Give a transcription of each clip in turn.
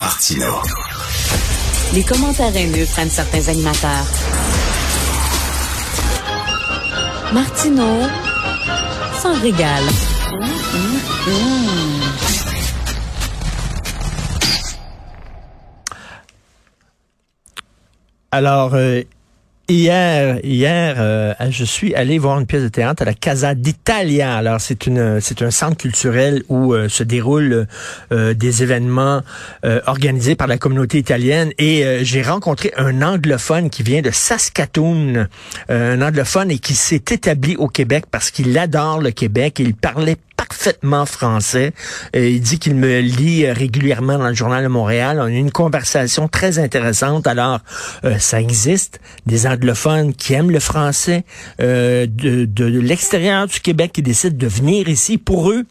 Martino. Les commentaires haineux prennent certains animateurs. Martino s'en régale. Alors, euh, hier, hier, euh, je suis allé voir une pièce de théâtre à la Casa d'Italia. Alors, c'est une, c'est un centre culturel où euh, se déroulent des événements organisés par la communauté italienne. Et j'ai rencontré un anglophone qui vient de Saskatoon, un anglophone et qui s'est établi au Québec parce qu'il adore le Québec. Il parlait parfaitement français. Et il dit qu'il me lit euh, régulièrement dans le journal de Montréal. On a eu une conversation très intéressante. Alors, euh, ça existe des anglophones qui aiment le français euh, de, de l'extérieur du Québec qui décident de venir ici. Pour eux,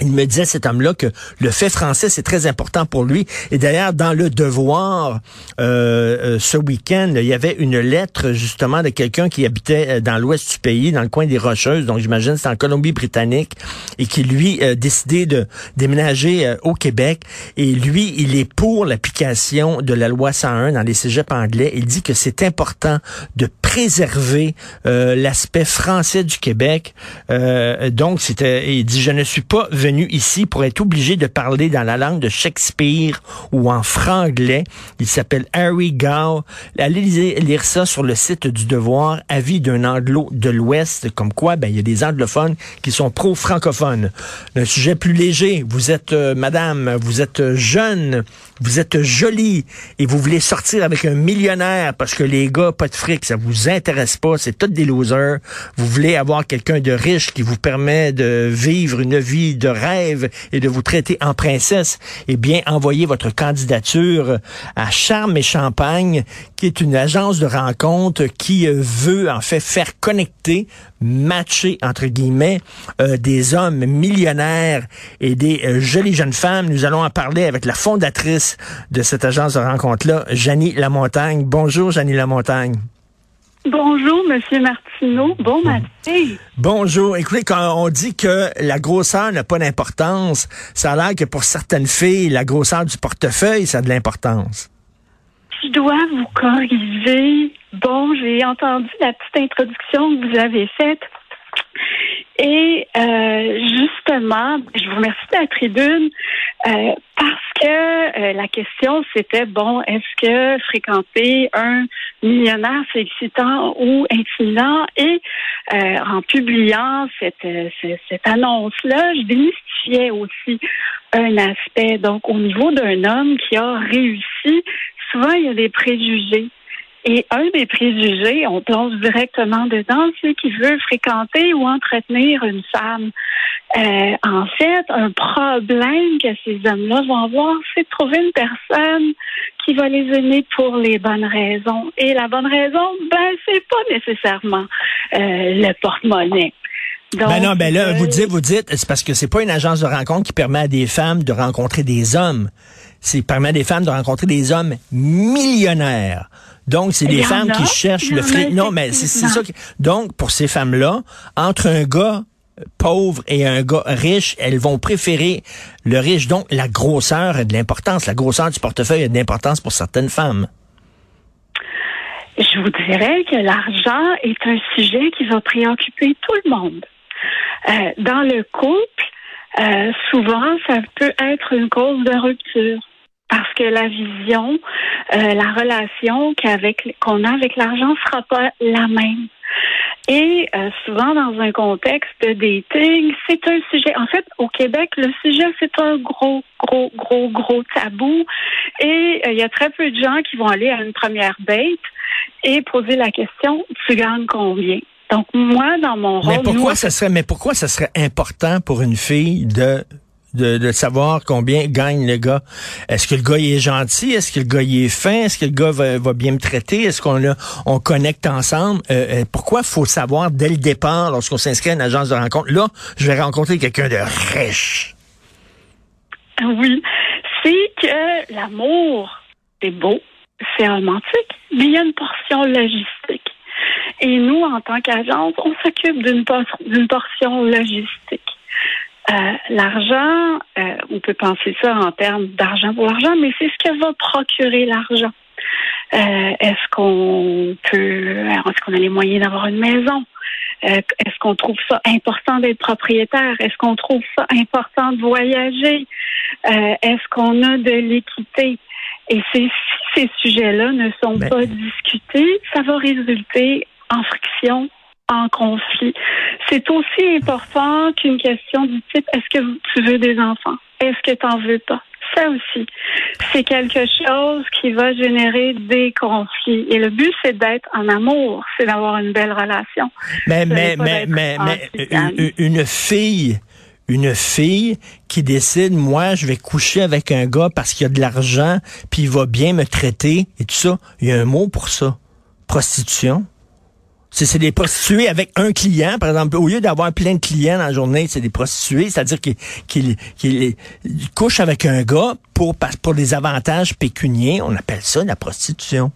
il me disait, cet homme-là, que le fait français, c'est très important pour lui. Et d'ailleurs, dans le devoir, euh, euh, ce week-end, il y avait une lettre, justement, de quelqu'un qui habitait euh, dans l'ouest du pays, dans le coin des Rocheuses, donc j'imagine c'est en Colombie-Britannique, et qui, lui, a décidé de déménager au Québec. Et lui, il est pour l'application de la loi 101 dans les cégeps anglais. Il dit que c'est important de préserver l'aspect français du Québec. donc, c'était, il dit, je ne suis pas venu ici pour être obligé de parler dans la langue de Shakespeare ou en franglais. Il s'appelle Harry Gow. Allez lire ça sur le site du Devoir, avis d'un anglo de l'Ouest, comme quoi ben il y a des anglophones qui sont pro-francophones. Un sujet plus léger. Vous êtes euh, madame, vous êtes jeune, vous êtes jolie et vous voulez sortir avec un millionnaire parce que les gars pas de fric, ça vous intéresse pas, c'est tous des losers. Vous voulez avoir quelqu'un de riche qui vous permet de vivre une vie de rêve et de vous traiter en princesse, eh bien, envoyez votre candidature à Charme et Champagne, qui est une agence de rencontre qui veut, en fait, faire connecter, matcher, entre guillemets, euh, des hommes millionnaires et des euh, jolies jeunes femmes. Nous allons en parler avec la fondatrice de cette agence de rencontre-là, Janie Lamontagne. Bonjour, Janie Lamontagne. Bonjour, Monsieur Martineau. Bon matin. Bonjour. Écoutez, quand on dit que la grosseur n'a pas d'importance, ça a l'air que pour certaines filles, la grosseur du portefeuille, ça a de l'importance. Je dois vous corriger. Bon, j'ai entendu la petite introduction que vous avez faite. Et euh, justement, je vous remercie de la tribune euh, parce que euh, la question c'était bon, est-ce que fréquenter un millionnaire c'est excitant ou intimidant Et en publiant cette, cette, annonce-là, je démystifiais aussi un aspect. Donc au niveau d'un homme qui a réussi, souvent il y a des préjugés. Et un des préjugés, on plonge directement dedans, c'est qu'il veut fréquenter ou entretenir une femme. Euh, en fait, un problème que ces hommes-là vont avoir, c'est de trouver une personne qui va les aimer pour les bonnes raisons. Et la bonne raison, ben, c'est pas nécessairement euh, le porte-monnaie. ben non, ben là, vous euh, dites, vous dites, c'est parce que c'est pas une agence de rencontre qui permet à des femmes de rencontrer des hommes. C'est permet à des femmes de rencontrer des hommes millionnaires. Donc, c'est des femmes qui cherchent le fric. Non, mais c'est ça. Donc, pour ces femmes-là, entre un gars pauvre et un gars riche, elles vont préférer le riche. Donc, la grosseur a de l'importance. La grosseur du portefeuille a de l'importance pour certaines femmes. Je vous dirais que l'argent est un sujet qui va préoccuper tout le monde. Euh, dans le couple, euh, souvent, ça peut être une cause de rupture parce que la vision, euh, la relation qu'avec qu'on a avec l'argent sera pas la même. Et euh, souvent dans un contexte de dating, c'est un sujet. En fait, au Québec, le sujet c'est un gros, gros, gros, gros tabou. Et euh, il y a très peu de gens qui vont aller à une première date et poser la question tu gagnes combien? Donc moi, dans mon rôle, mais pourquoi ça serait, mais pourquoi ça serait important pour une fille de de, de savoir combien gagne le gars. Est-ce que le gars il est gentil? Est-ce que le gars il est fin? Est-ce que le gars va, va bien me traiter? Est-ce qu'on on connecte ensemble? Euh, euh, pourquoi faut savoir dès le départ, lorsqu'on s'inscrit à une agence de rencontre, là, je vais rencontrer quelqu'un de riche? Oui, c'est que l'amour, c'est beau, c'est romantique, mais il y a une portion logistique. Et nous, en tant qu'agence, on s'occupe d'une d'une portion logistique. Euh, l'argent, euh, on peut penser ça en termes d'argent pour l'argent, mais c'est ce que va procurer l'argent. Euh, est-ce qu'on peut, est-ce qu'on a les moyens d'avoir une maison? est-ce qu'on trouve ça important d'être propriétaire? Est-ce qu'on trouve ça important de voyager? est-ce qu'on a de l'équité? Et si ces sujets-là ne sont pas discutés, ça va résulter en friction, en conflit. C'est aussi important qu'une question du type est-ce que tu veux des enfants? Est-ce que tu n'en veux pas? Ça aussi, c'est quelque chose qui va générer des conflits. Et le but, c'est d'être en amour, c'est d'avoir une belle relation. Mais, mais, mais, mais, mais, une fille, une fille qui décide, moi, je vais coucher avec un gars parce qu'il a de l'argent, puis il va bien me traiter et tout ça, il y a un mot pour ça. Prostitution. C'est des prostituées avec un client, par exemple. Au lieu d'avoir plein de clients dans la journée, c'est des prostituées, c'est-à-dire qu'ils couchent avec un gars pour, pour des avantages pécuniers. On appelle ça la prostitution.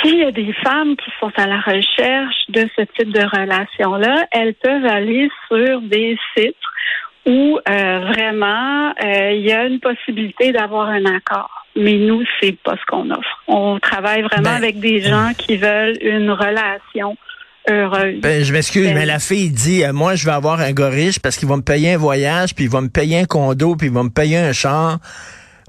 S'il y a des femmes qui sont à la recherche de ce type de relation-là, elles peuvent aller sur des sites où euh, vraiment euh, il y a une possibilité d'avoir un accord mais nous, c'est pas ce qu'on offre. On travaille vraiment ben, avec des gens qui veulent une relation heureuse. Ben, je m'excuse, mais la fille dit, euh, moi, je vais avoir un gars riche parce qu'il va me payer un voyage, puis il va me payer un condo, puis il va me payer un char.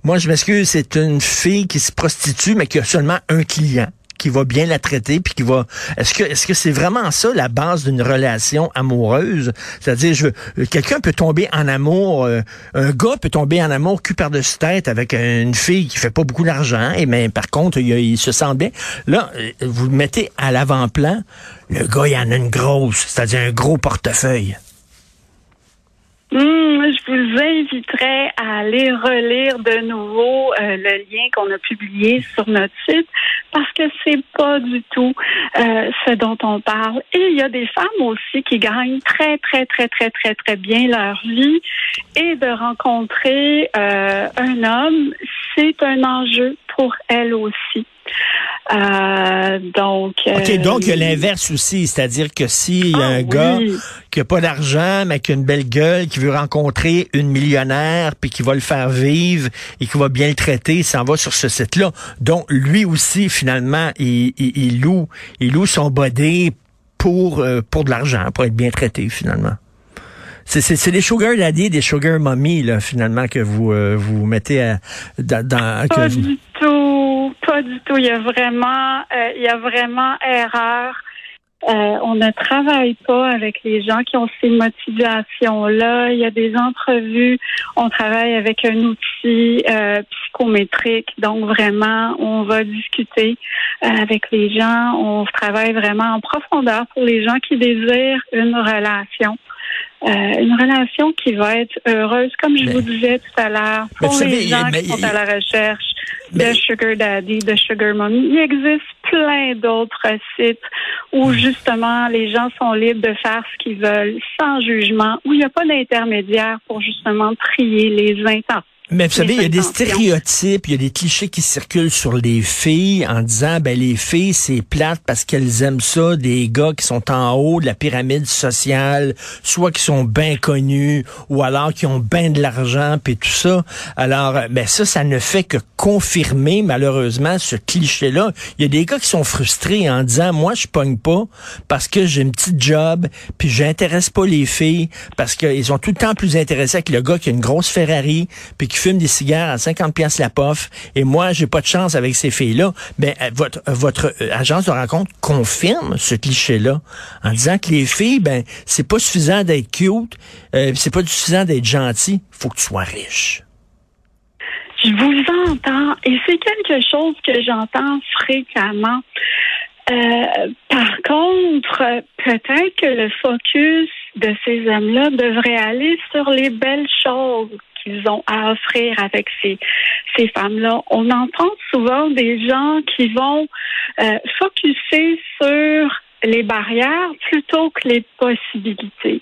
Moi, je m'excuse, c'est une fille qui se prostitue, mais qui a seulement un client qui va bien la traiter puis qui va est-ce que est-ce que c'est vraiment ça la base d'une relation amoureuse? C'est-à-dire je quelqu'un peut tomber en amour euh, un gars peut tomber en amour cul par-dessus tête avec une fille qui fait pas beaucoup d'argent et mais par contre il, se sent bien. Là euh, vous mettez à l'avant-plan le gars il en a une grosse c'est-à-dire un gros portefeuille Hmm, je vous inviterais à aller relire de nouveau euh, le lien qu'on a publié sur notre site parce que c'est pas du tout euh, ce dont on parle. Et il y a des femmes aussi qui gagnent très très très très très très bien leur vie et de rencontrer euh, un homme, c'est un enjeu pour elles aussi. Euh, donc. OK, donc il y a l'inverse aussi, c'est-à-dire que s'il y a ah un gars qui a pas d'argent, mais qui a une belle gueule, qui veut rencontrer une millionnaire, puis qui va le faire vivre et qui va bien le traiter, il s'en va sur ce site-là. Donc lui aussi, finalement, il, il, loue, il loue son body pour euh, pour de l'argent, pour être bien traité finalement. C'est des sugar daddy, des sugar mommy là finalement que vous euh, vous mettez à, dans. du tout pas du tout. Il y a vraiment, euh, il y a vraiment erreur. Euh, on ne travaille pas avec les gens qui ont ces motivations-là. Il y a des entrevues. On travaille avec un outil euh, psychométrique. Donc vraiment, on va discuter avec les gens. On travaille vraiment en profondeur pour les gens qui désirent une relation. une relation qui va être heureuse, comme je vous disais tout à l'heure, pour les gens qui sont à la recherche de Sugar Daddy, de Sugar Mommy. Il existe plein d'autres sites où justement les gens sont libres de faire ce qu'ils veulent sans jugement, où il n'y a pas d'intermédiaire pour justement trier les intentions. Mais vous savez, il y a des stéréotypes, il y a des clichés qui circulent sur les filles en disant, ben les filles, c'est plate parce qu'elles aiment ça, des gars qui sont en haut de la pyramide sociale, soit qui sont bien connus, ou alors qui ont bien de l'argent, puis tout ça. Alors, ben ça, ça ne fait que confirmer, malheureusement, ce cliché-là. Il y a des gars qui sont frustrés en disant, moi, je pogne pas parce que j'ai une petite job, puis j'intéresse pas les filles, parce qu'ils sont tout le temps plus intéressés avec le gars qui a une grosse Ferrari, puis qui fume des cigares à 50 pièces la pof et moi j'ai pas de chance avec ces filles-là, ben euh, votre votre euh, agence de rencontre confirme ce cliché-là en disant que les filles ben c'est pas suffisant d'être cute, euh, c'est pas suffisant d'être gentil, faut que tu sois riche. Je vous entends et c'est quelque chose que j'entends fréquemment. par contre, peut-être que le focus de ces hommes-là devrait aller sur les belles choses qu'ils ont à offrir avec ces, ces femmes-là. On entend souvent des gens qui vont euh, focuser sur les barrières plutôt que les possibilités.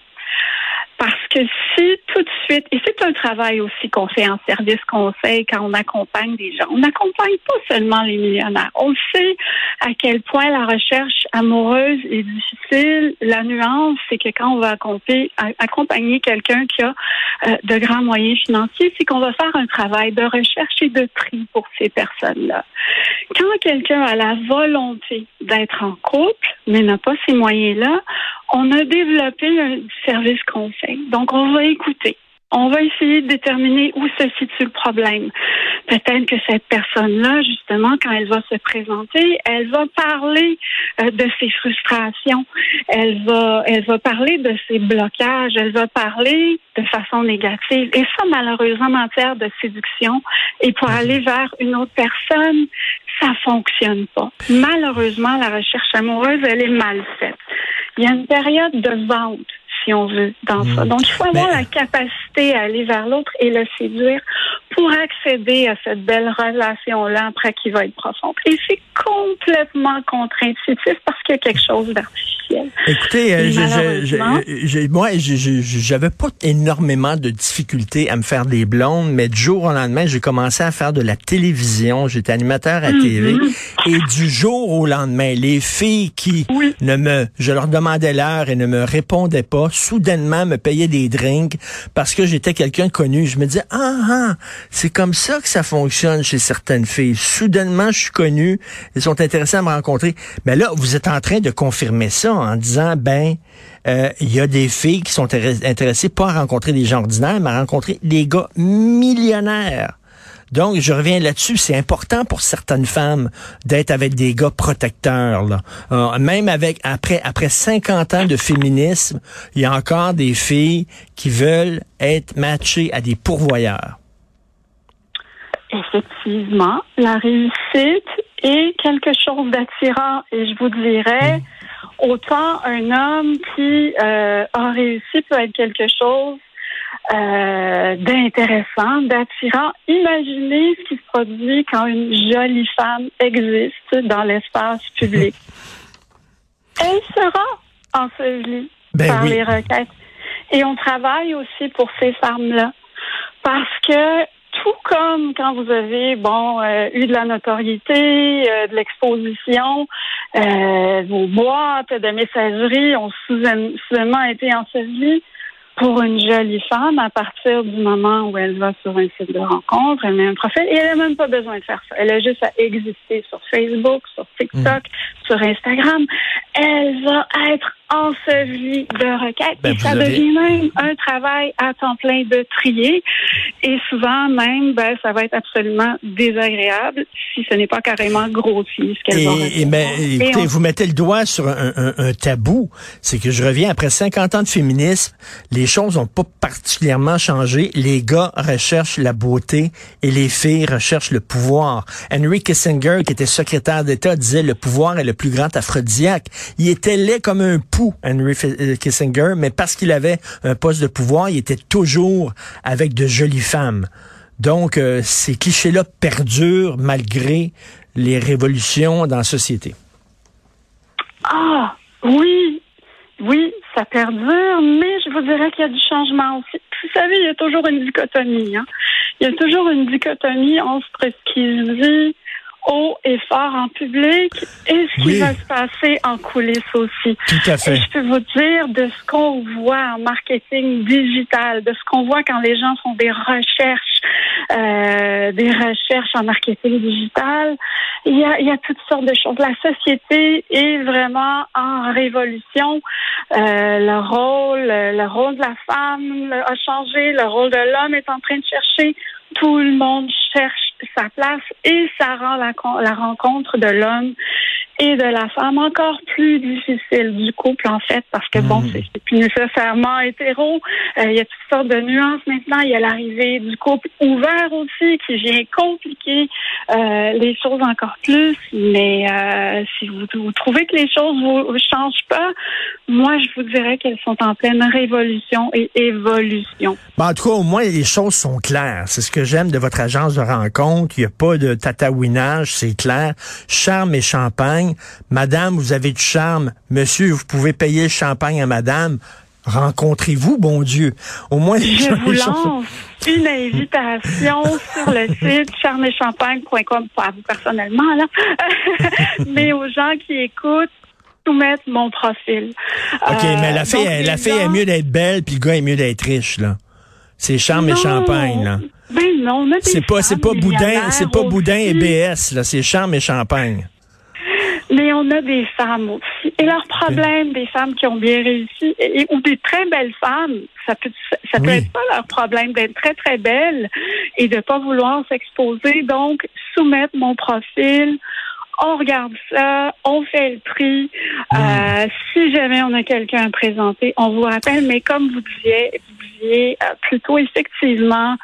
Parce que si tout de suite, et c'est un travail aussi qu'on fait en service conseil quand on accompagne des gens, on n'accompagne pas seulement les millionnaires. On sait à quel point la recherche amoureuse est difficile. La nuance, c'est que quand on va accompagner quelqu'un qui a euh, de grands moyens financiers, c'est qu'on va faire un travail de recherche et de tri pour ces personnes-là. Quand quelqu'un a la volonté d'être en couple, mais n'a pas ces moyens-là, on a développé un service conseil. Donc, on va écouter. On va essayer de déterminer où se situe le problème. Peut-être que cette personne-là, justement, quand elle va se présenter, elle va parler euh, de ses frustrations, elle va, elle va parler de ses blocages, elle va parler de façon négative. Et ça, malheureusement, en matière de séduction, et pour aller vers une autre personne, ça fonctionne pas. Malheureusement, la recherche amoureuse, elle est mal faite il y a une période de vente, si on veut, dans ça. Hmm. Donc, il faut avoir la capacité à aller vers l'autre et le séduire pour accéder à cette belle relation-là après qui va être profonde. Et c'est complètement contre-intuitif parce qu'il y a quelque chose d'artificiel. Écoutez, euh, je, moi, j'avais pas énormément de difficultés à me faire des blondes, mais du jour au lendemain, j'ai commencé à faire de la télévision. J'étais animateur à TV. Mhm. Et du jour au lendemain, les filles qui ne me, je leur demandais l'heure et ne me répondaient pas, soudainement me payaient des drinks parce que j'étais quelqu'un connu. Je me disais, ah, ah, c'est comme ça que ça fonctionne chez certaines filles. Soudainement, je suis connu, elles sont intéressées à me rencontrer. Mais là, vous êtes en train de confirmer ça en disant, ben, euh, il y a des filles qui sont intéressées pas à rencontrer des gens ordinaires, mais à rencontrer des gars millionnaires. Donc, je reviens là-dessus. C'est important pour certaines femmes d'être avec des gars protecteurs. Là. Euh, même avec après après 50 ans de féminisme, il y a encore des filles qui veulent être matchées à des pourvoyeurs. Effectivement, la réussite est quelque chose d'attirant et je vous dirais, autant un homme qui euh, a réussi peut être quelque chose euh, d'intéressant, d'attirant. Imaginez ce qui se produit quand une jolie femme existe dans l'espace public. Elle sera ensevelie ben par les requêtes. Et on travaille aussi pour ces femmes-là parce que tout comme quand vous avez bon euh, eu de la notoriété, euh, de l'exposition, euh, vos boîtes de messagerie ont soudainement été ensevelies pour une jolie femme à partir du moment où elle va sur un site de rencontre, elle met un profil et elle n'a même pas besoin de faire ça. Elle a juste à exister sur Facebook, sur TikTok, mm. sur Instagram. Elle va être ensevelie de requêtes ben, et ça devient même un travail à temps plein de trier et souvent même ben, ça va être absolument désagréable si ce n'est pas carrément grossier ce qu'elle va et, ben, écoutez, vous mettez le doigt sur un, un, un tabou, c'est que je reviens après 50 ans de féminisme, les choses n'ont pas particulièrement changé. Les gars recherchent la beauté et les filles recherchent le pouvoir. Henry Kissinger, qui était secrétaire d'État, disait le pouvoir est le plus grand aphrodisiaque. Il était laid comme un pou, Henry euh, Kissinger, mais parce qu'il avait un poste de pouvoir, il était toujours avec de jolies femmes. Donc, euh, ces clichés-là perdurent malgré les révolutions dans la société. Ah, oui, oui, ça perdure, mais je vous dirais qu'il y a du changement aussi. Vous savez, il y a toujours une dichotomie. Hein? Il y a toujours une dichotomie entre ce qui dit haut et fort en public et ce qui va se passer en coulisses aussi. Tout à fait. Et je peux vous dire de ce qu'on voit en marketing digital, de ce qu'on voit quand les gens font des recherches, euh, des recherches en marketing digital. Il y, a, il y a toutes sortes de choses. La société est vraiment en révolution. Euh, le rôle, le rôle de la femme a changé. Le rôle de l'homme est en train de chercher. Tout le monde cherche sa place et ça rend la, la rencontre de l'homme et de la femme, encore plus difficile du couple, en fait, parce que bon, Hmm. c'est plus nécessairement hétéro. Euh, il y a toutes sortes de nuances maintenant. Il y a l'arrivée du couple ouvert aussi, qui vient compliquer euh, les choses encore plus. Mais euh, si vous, vous trouvez que les choses vous, vous changent pas, moi, je vous dirais qu'elles sont en pleine révolution et évolution. Ben, en tout cas, au moins, les choses sont claires. C'est ce que j'aime de votre agence de rencontre. Il n'y a pas de tatouinage, c'est clair. Charme et champagne. Madame, vous avez du charme. Monsieur, vous pouvez payer le champagne à madame. Rencontrez-vous, bon Dieu. Au moins, les Je vous lance une invitation sur le site charmeetchampagne.com, pas à vous personnellement, là, mais aux gens qui écoutent, soumettre mon profil. OK, Euh, mais la fille, donc, la fille est mieux d'être belle, puis le gars est mieux d'être riche, là. C'est charme et champagne, là. Ben non, C'est pas, c'est pas boudin, c'est pas boudin et. BS, là. C'est charme et champagne. Mais on a des femmes aussi. Et leur problème, des femmes qui ont bien réussi, et, ou des très belles femmes, ça peut, ça peut Oui. être pas leur problème d'être très, très belles et de pas vouloir s'exposer. Donc, soumettre mon profil. On regarde ça, on fait le prix. Euh, si jamais on a quelqu'un à présenter, on vous rappelle. Mais comme vous disiez, vous disiez euh, plutôt effectivement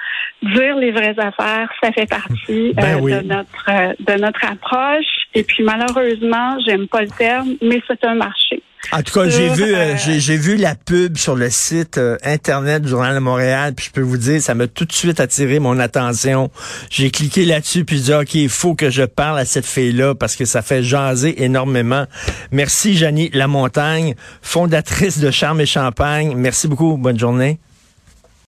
dire les vraies affaires, ça fait partie Ben euh, oui. de notre de notre approche. Et puis malheureusement, j'aime pas le terme, mais c'est un marché. En tout cas, j'ai Sur, vu, euh, euh, j'ai, vu la pub sur le site euh, internet du Journal de Montréal, puis je peux vous dire, ça m'a tout de suite attiré mon attention. J'ai cliqué là-dessus, puis j'ai dit, ok, il faut que je parle à cette fille-là parce que ça fait jaser énormément. Merci, Janie Lamontagne, fondatrice de Charme et Champagne. Merci beaucoup. Bonne journée.